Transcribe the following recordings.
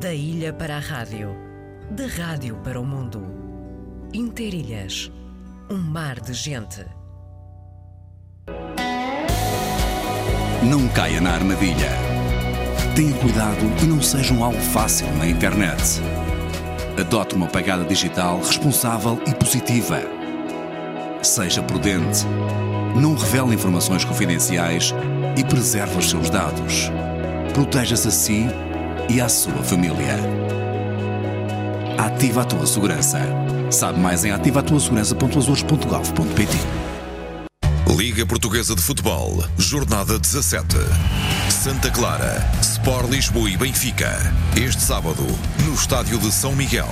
Da ilha para a rádio, da rádio para o mundo. Interilhas, um mar de gente. Não caia na armadilha. Tenha cuidado e não seja um alvo fácil na internet. Adote uma pegada digital responsável e positiva. Seja prudente. Não revele informações confidenciais e preserve os seus dados. Proteja-se a si e à sua família. Ativa a tua segurança. Sabe mais em ativatuasegurança.azores.gov.pt Liga Portuguesa de Futebol, Jornada 17. Santa Clara, Sport Lisboa e Benfica. Este sábado, no Estádio de São Miguel.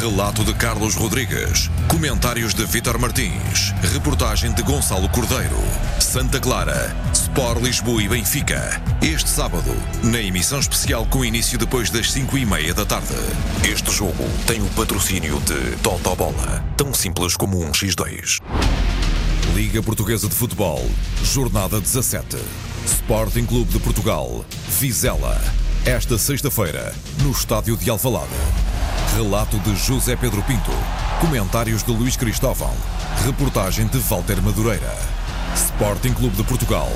Relato de Carlos Rodrigues. Comentários de Vítor Martins. Reportagem de Gonçalo Cordeiro. Santa Clara, Sport Lisboa e Benfica. Este sábado, na emissão especial com início depois das 5 e meia da tarde. Este jogo tem o patrocínio de Toto Bola. Tão simples como um X2. Liga Portuguesa de Futebol, Jornada 17. Sporting Clube de Portugal, Vizela. Esta sexta-feira, no Estádio de Alvalade. Relato de José Pedro Pinto. Comentários de Luís Cristóvão. Reportagem de Walter Madureira. Sporting Clube de Portugal,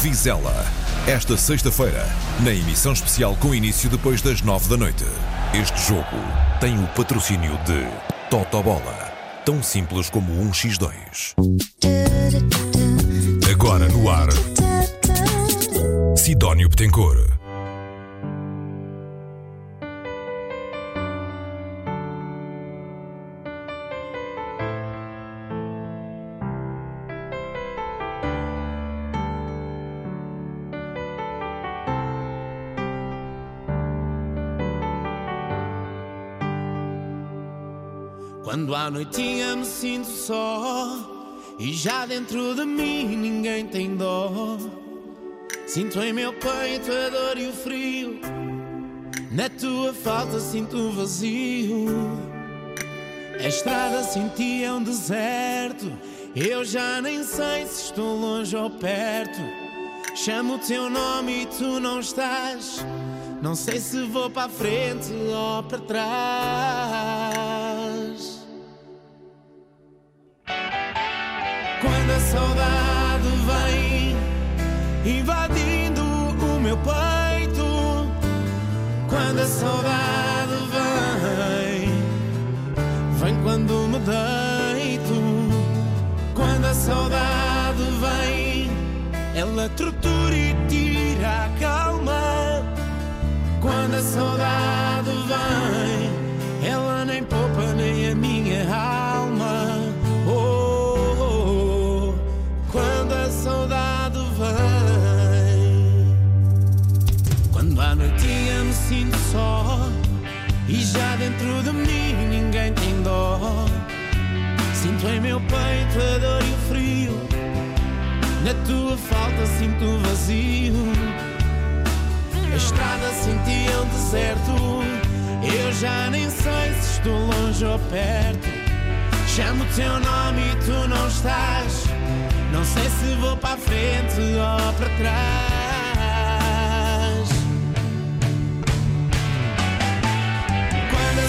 Vizela. Esta sexta-feira, na emissão especial com início depois das nove da noite. Este jogo tem o patrocínio de Totobola. Tão simples como um X2. Agora no ar. Sidónio Betancourt. Quando à noitinha me sinto só e já dentro de mim ninguém tem dó. Sinto em meu peito a dor e o frio. Na tua falta sinto o vazio. A estrada senti é um deserto. Eu já nem sei se estou longe ou perto. Chamo o teu nome e tu não estás. Não sei se vou para a frente ou para trás. Tortura e tira a calma. Quando a saudade vem, ela nem poupa nem a minha alma. Oh, oh, oh, quando a saudade vem, quando à noitinha me sinto só e já dentro de mim ninguém tem dó. Sinto em meu peito a dor e o frio, na tua falta sinto vazio. A estrada sentia um deserto. Eu já nem sei se estou longe ou perto. Chamo o teu nome e tu não estás. Não sei se vou para frente ou para trás.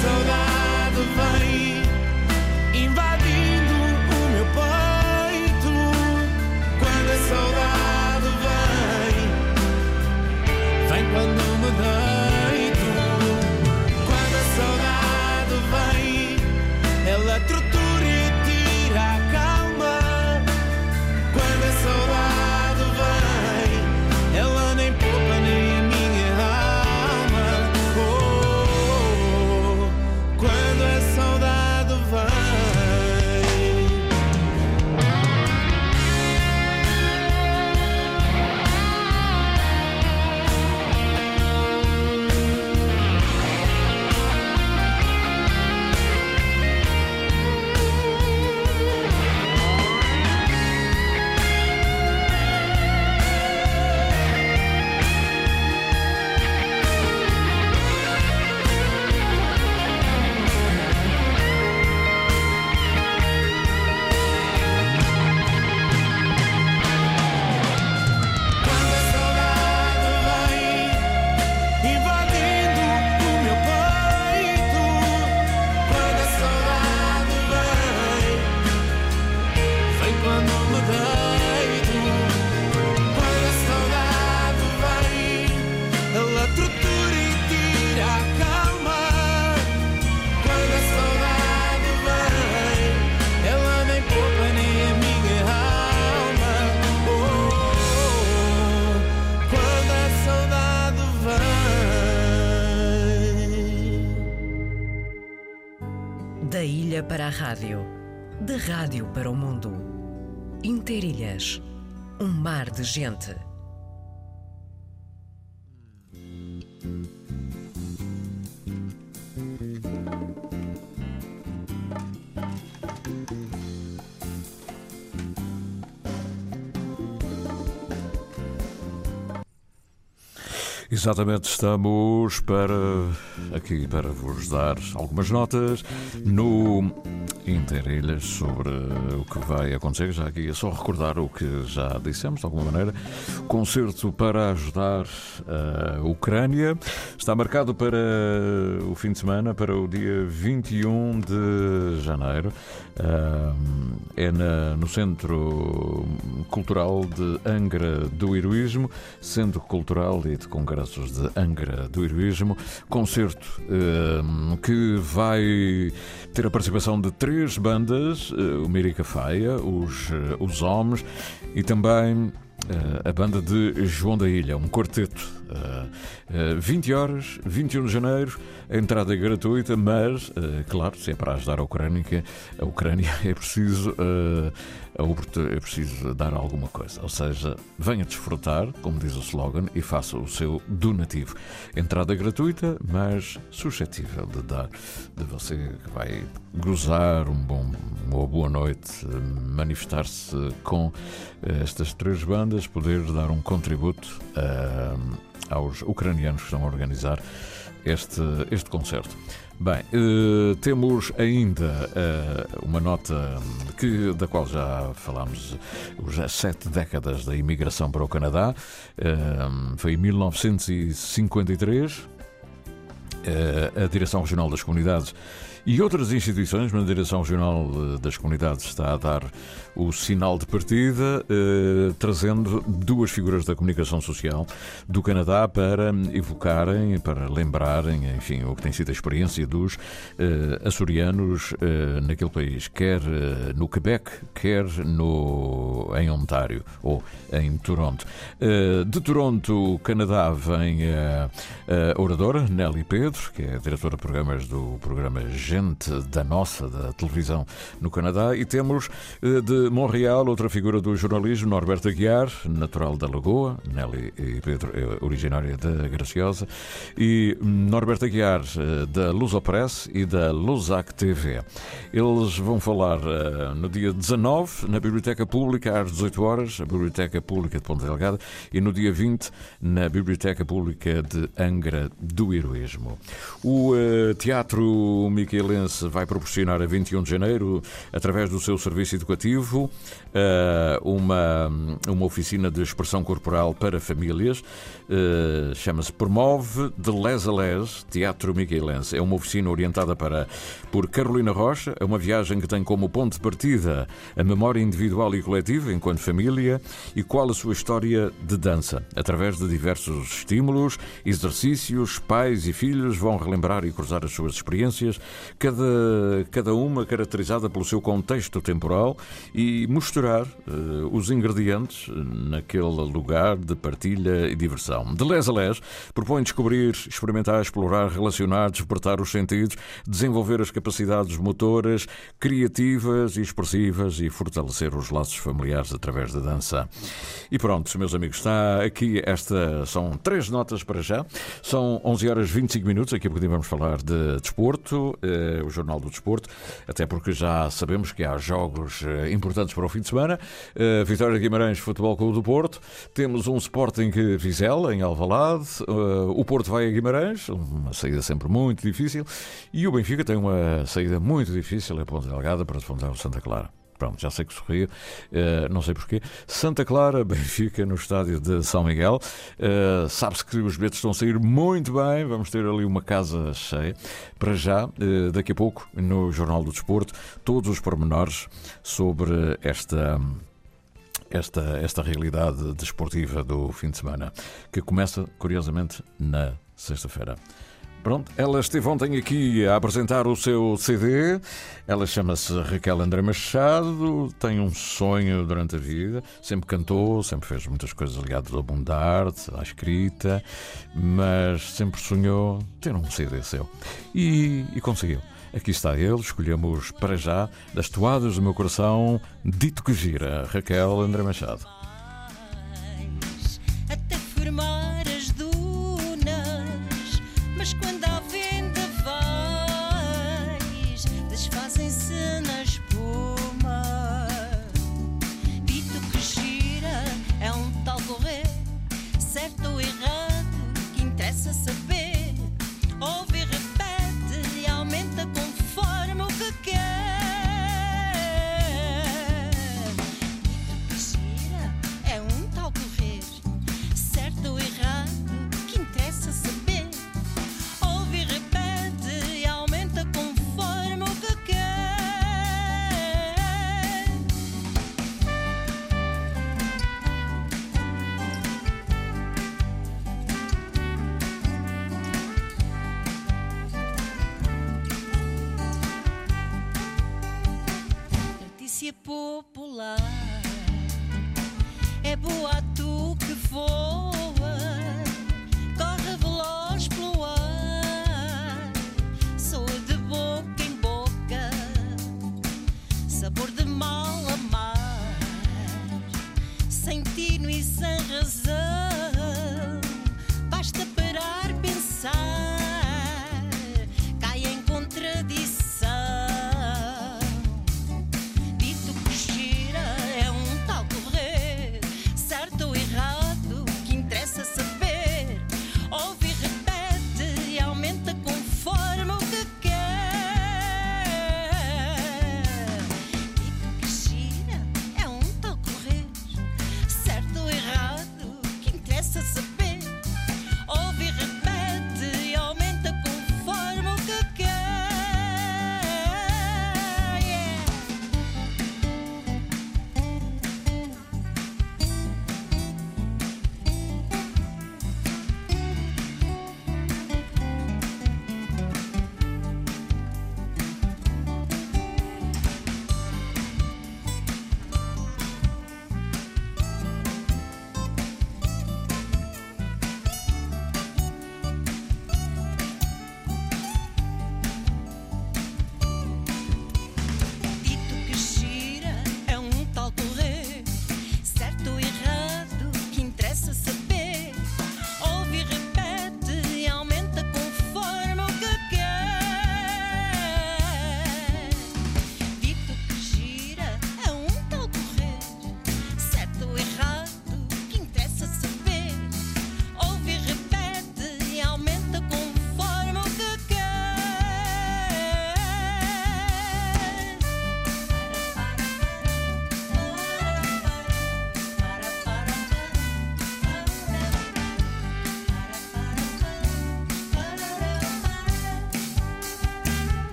Saudade vem para a rádio, da rádio para o mundo. Interilhas, um mar de gente. Exatamente, estamos para aqui para vos dar algumas notas no Interilhas sobre o que vai acontecer. Já aqui é só recordar o que já dissemos, de alguma maneira. Concerto para ajudar a Ucrânia está marcado para o fim de semana, para o dia 21 de janeiro. É na, no Centro Cultural de Angra do Heroísmo, Centro Cultural e de De Angra do Heroísmo. Concerto que vai ter a participação de três bandas: eh, o Mirica Faia, os, eh, os Homens e também eh, a banda de João da Ilha, um quarteto. 20 horas, 21 de janeiro, a entrada é gratuita, mas, claro, se é para ajudar a Ucrânia, a Ucrânia é preciso é preciso dar alguma coisa. Ou seja, venha desfrutar, como diz o slogan, e faça o seu donativo. Entrada gratuita, mas suscetível de dar, de você que vai gozar um bom, uma boa noite, manifestar-se com estas três bandas, poder dar um contributo uh, aos ucranianos que estão a organizar este, este concerto. Bem, uh, temos ainda uh, uma nota que, da qual já falámos, as sete décadas da imigração para o Canadá. Uh, foi em 1953. a Direção Regional das Comunidades e outras instituições, mas a Direção Regional das Comunidades está a dar o sinal de partida, eh, trazendo duas figuras da comunicação social do Canadá para evocarem, para lembrarem, enfim, o que tem sido a experiência dos eh, açorianos eh, naquele país, quer eh, no Quebec, quer no, em Ontário ou em Toronto. Eh, de Toronto, Canadá, vem a, a oradora Nelly Pedro, que é diretora de programas do programa Da Nossa, da televisão no Canadá, e temos eh, de Montreal, outra figura do jornalismo, Norberto Aguiar, natural da Lagoa, Nelly e Pedro, é originária da Graciosa, e Norberto Aguiar, eh, da Lusopress e da Lusac TV. Eles vão falar no dia 19, na Biblioteca Pública, às 18 horas, a Biblioteca Pública de Ponta Delgada, e no dia 20, na Biblioteca Pública de Angra do Heroísmo. O uh, Teatro Miquelense vai proporcionar a 21 de janeiro, através do seu serviço educativo, uh, uma, uma oficina de expressão corporal para famílias. Uh, Chama-se Promove de Les a Les, Teatro Miguelense. É uma oficina orientada para, por Carolina Rocha. É uma viagem que tem como ponto de partida a memória individual e coletiva enquanto família e qual a sua história de dança. Através de diversos estímulos, exercícios, pais e filhos vão relembrar e cruzar as suas experiências, cada, cada uma caracterizada pelo seu contexto temporal e misturar uh, os ingredientes naquele lugar de partilha e diversão. De les a les, propõe descobrir, experimentar, explorar, relacionar, despertar os sentidos, desenvolver as capacidades motoras, criativas e expressivas e fortalecer os laços familiares através da dança. E pronto, meus amigos, está aqui esta. São três notas para já. São 11 horas 25 minutos. Aqui a pouquinho vamos falar de desporto, uh, o Jornal do Desporto, até porque já sabemos que há jogos uh, importantes para o fim de semana. Uh, Vitória de Guimarães, Futebol Clube do Porto. Temos um Sporting Vizela, em Alvalade. O Porto vai a Guimarães, uma saída sempre muito difícil. E o Benfica tem uma saída muito difícil a Ponta Delgada para defrontar o Santa Clara. Pronto, já sei que sorriu, uh, não sei porquê. Santa Clara, Benfica, no estádio de São Miguel. Uh, Sabe-se que os bilhetes estão a sair muito bem, vamos ter ali uma casa cheia. Para já, uh, daqui a pouco, no Jornal do Desporto, todos os pormenores sobre esta esta, esta realidade desportiva do fim de semana, que começa, curiosamente, na sexta-feira. Pronto, ela esteve ontem aqui a apresentar o seu CD. Ela chama-se Raquel André Machado, tem um sonho durante a vida, sempre cantou, sempre fez muitas coisas ligadas ao mundo da arte, à escrita, mas sempre sonhou ter um CD seu. E, e conseguiu. Aqui está ele, escolhemos para já, das toadas do meu coração, Dito que Gira, Raquel André Machado. Popular. É boa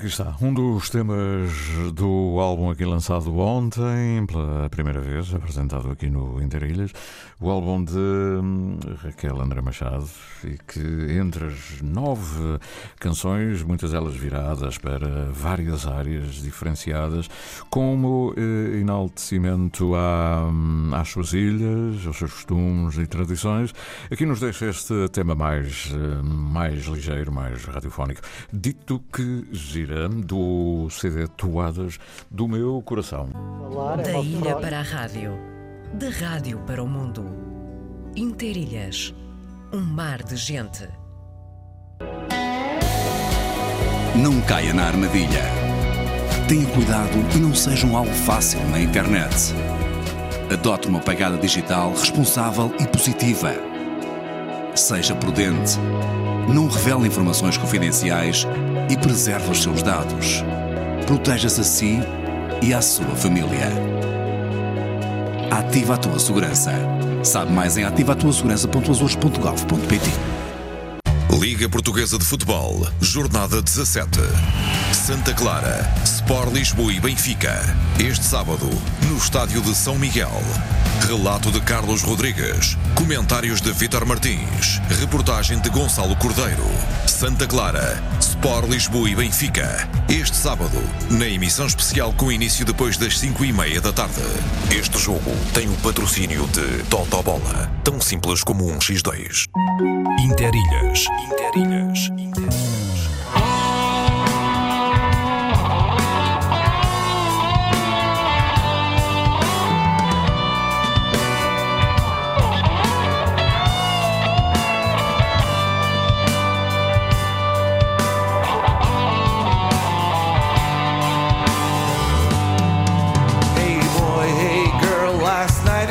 aqui está, um dos temas do álbum aqui lançado ontem, pela primeira vez, apresentado aqui no Interilhas, o álbum de hum, Raquel André Machado, e que entre as nove canções, muitas delas viradas para várias áreas diferenciadas, como eh, enaltecimento à, hum, às suas ilhas, aos seus costumes e tradições, aqui nos deixa este tema mais, eh, mais ligeiro, mais radiofónico, dito que gira do CD Toadas do meu coração. Da ilha para a rádio, da rádio para o mundo. Interilhas, um mar de gente. Não caia na armadilha. Tenha cuidado e não seja um alvo fácil na internet. Adote uma pegada digital responsável e positiva. Seja prudente. Não revele informações confidenciais e preserve os seus dados. Proteja-se a si e à sua família. Ativa a tua segurança. Sabe mais em ativatuasegurança.azores.gov.pt Liga Portuguesa de Futebol, Jornada 17. Santa Clara, Sport Lisboa e Benfica. Este sábado, no estádio de São Miguel. Relato de Carlos Rodrigues. Comentários de Vítor Martins. Reportagem de Gonçalo Cordeiro. Santa Clara, Sport Lisboa e Benfica. Este sábado, na emissão especial com início depois das 5 e meia da tarde. Este jogo tem o patrocínio de Toto Bola. Tão simples como um X2. Interilhas. Interilhas. Hey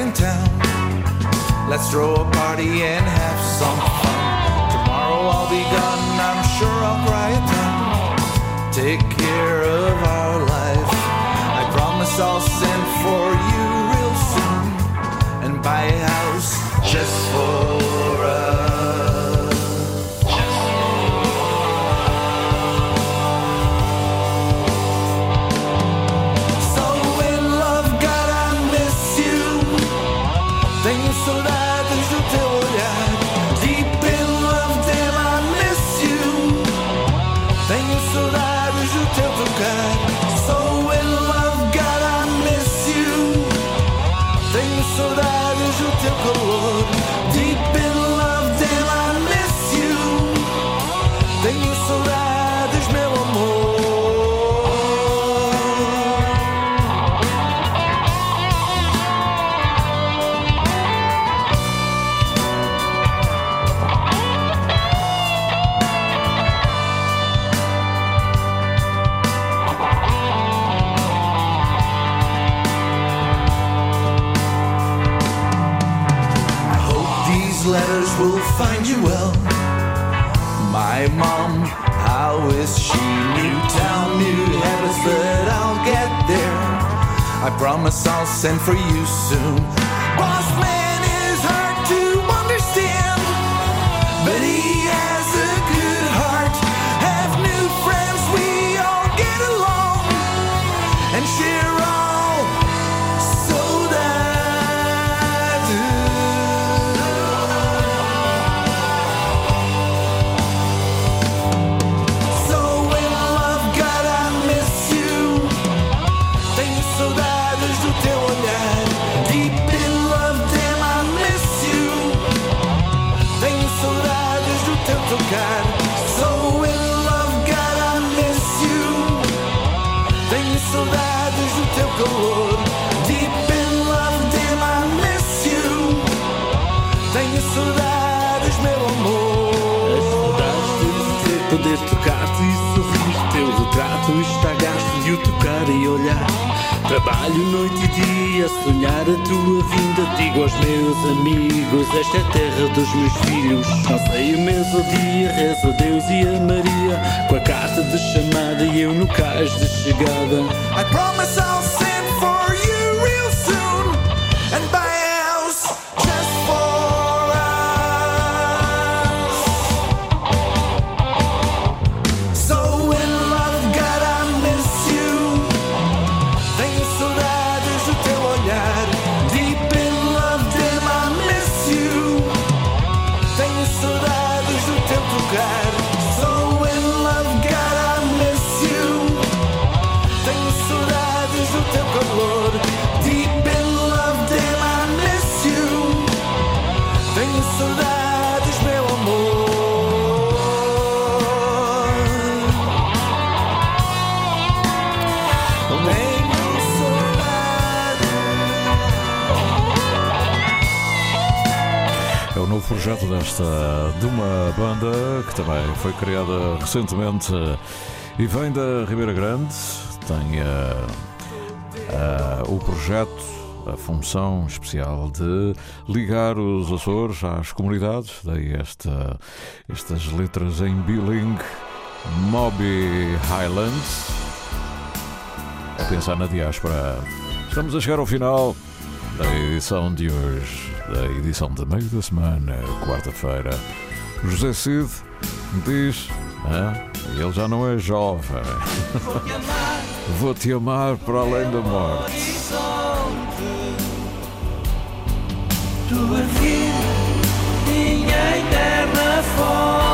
last town. Let's throw a party and have some fun. Tomorrow I'll be gone, I'm sure I'll cry it down. Take care of our life. I promise I'll send for you real soon and buy a house just for Tenho saudades, meu send for you soon. No cais de chegada. O projeto desta de uma banda que também foi criada recentemente eh, e vem da Ribeira Grande. Tem eh, eh, o projeto, a função especial de ligar os Açores às comunidades. Daí esta, estas letras em bilingue Moby Highlands. A pensar na diáspora. Estamos a chegar ao final da é edição de hoje, da edição de meio da semana, quarta-feira. José Cid diz: ah, ele já não é jovem. Vou te amar, para além da morte. Tua vida, minha eterna forma.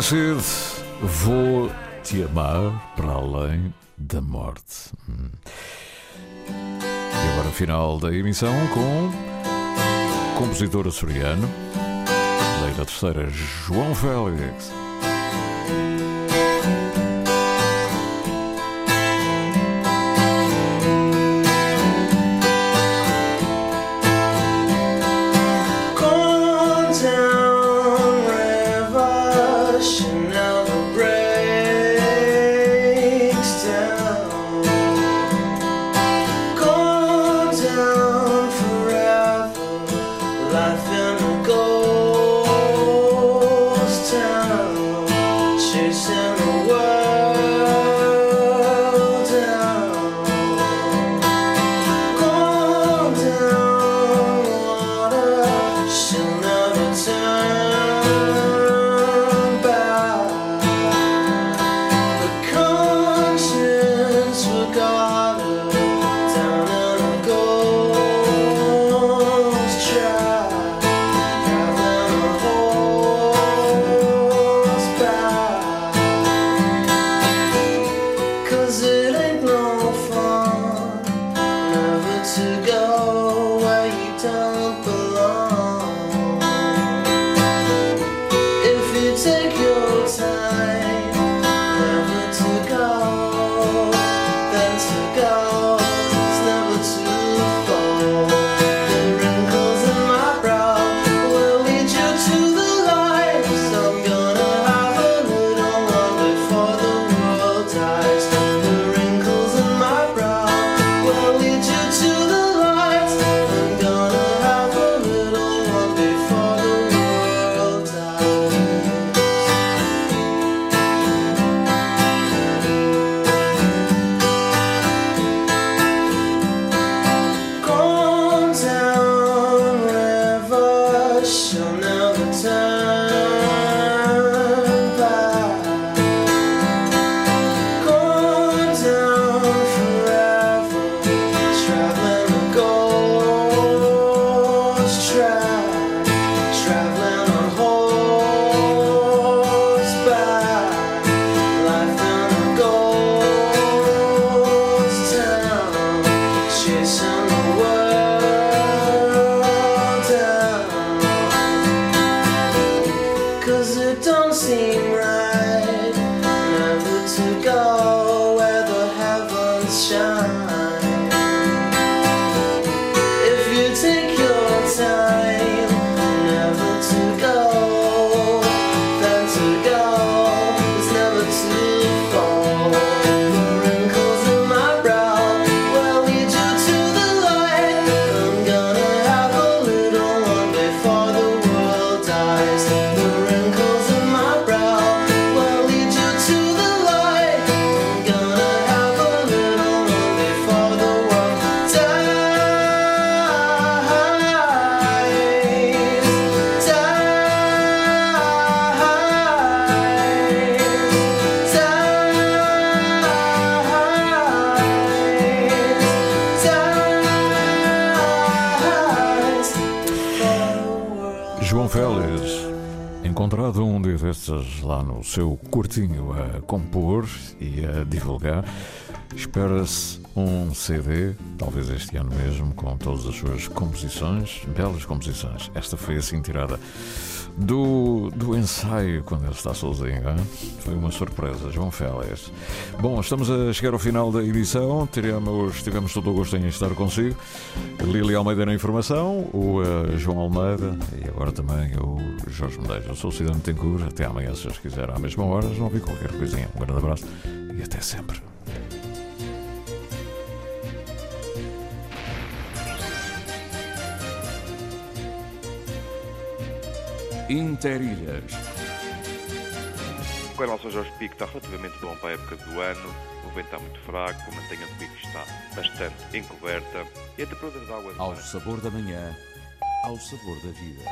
Rashid, vou te amar para além da morte. Hum. E agora o final da emissão com compositor açoriano, Leila Terceira, João Félix. No seu quartinho a compor e a divulgar, espera-se um CD, talvez este ano mesmo, com todas as suas composições, belas composições. Esta foi assim tirada do, do ensaio quando ele está sozinho. hein? Foi uma surpresa, João Félix. Bom, estamos a chegar ao final da edição. Tivemos, tivemos todo o gosto em estar consigo. Lili Almeida na informação, o eh, João Almeida e agora também o Jorge Medeiros. Eu sou o Cidadão Tencourt. Até amanhã, se Deus quiser, à mesma hora. Não vi qualquer coisinha. Um grande abraço e até sempre. Interilhas. Com relação Jorge Pico, está relativamente bom para a época do ano. O vento está muito fraco, a mantenha do pico está bastante encoberta e a temperatura da água. Ao sabor da manhã, ao sabor da vida.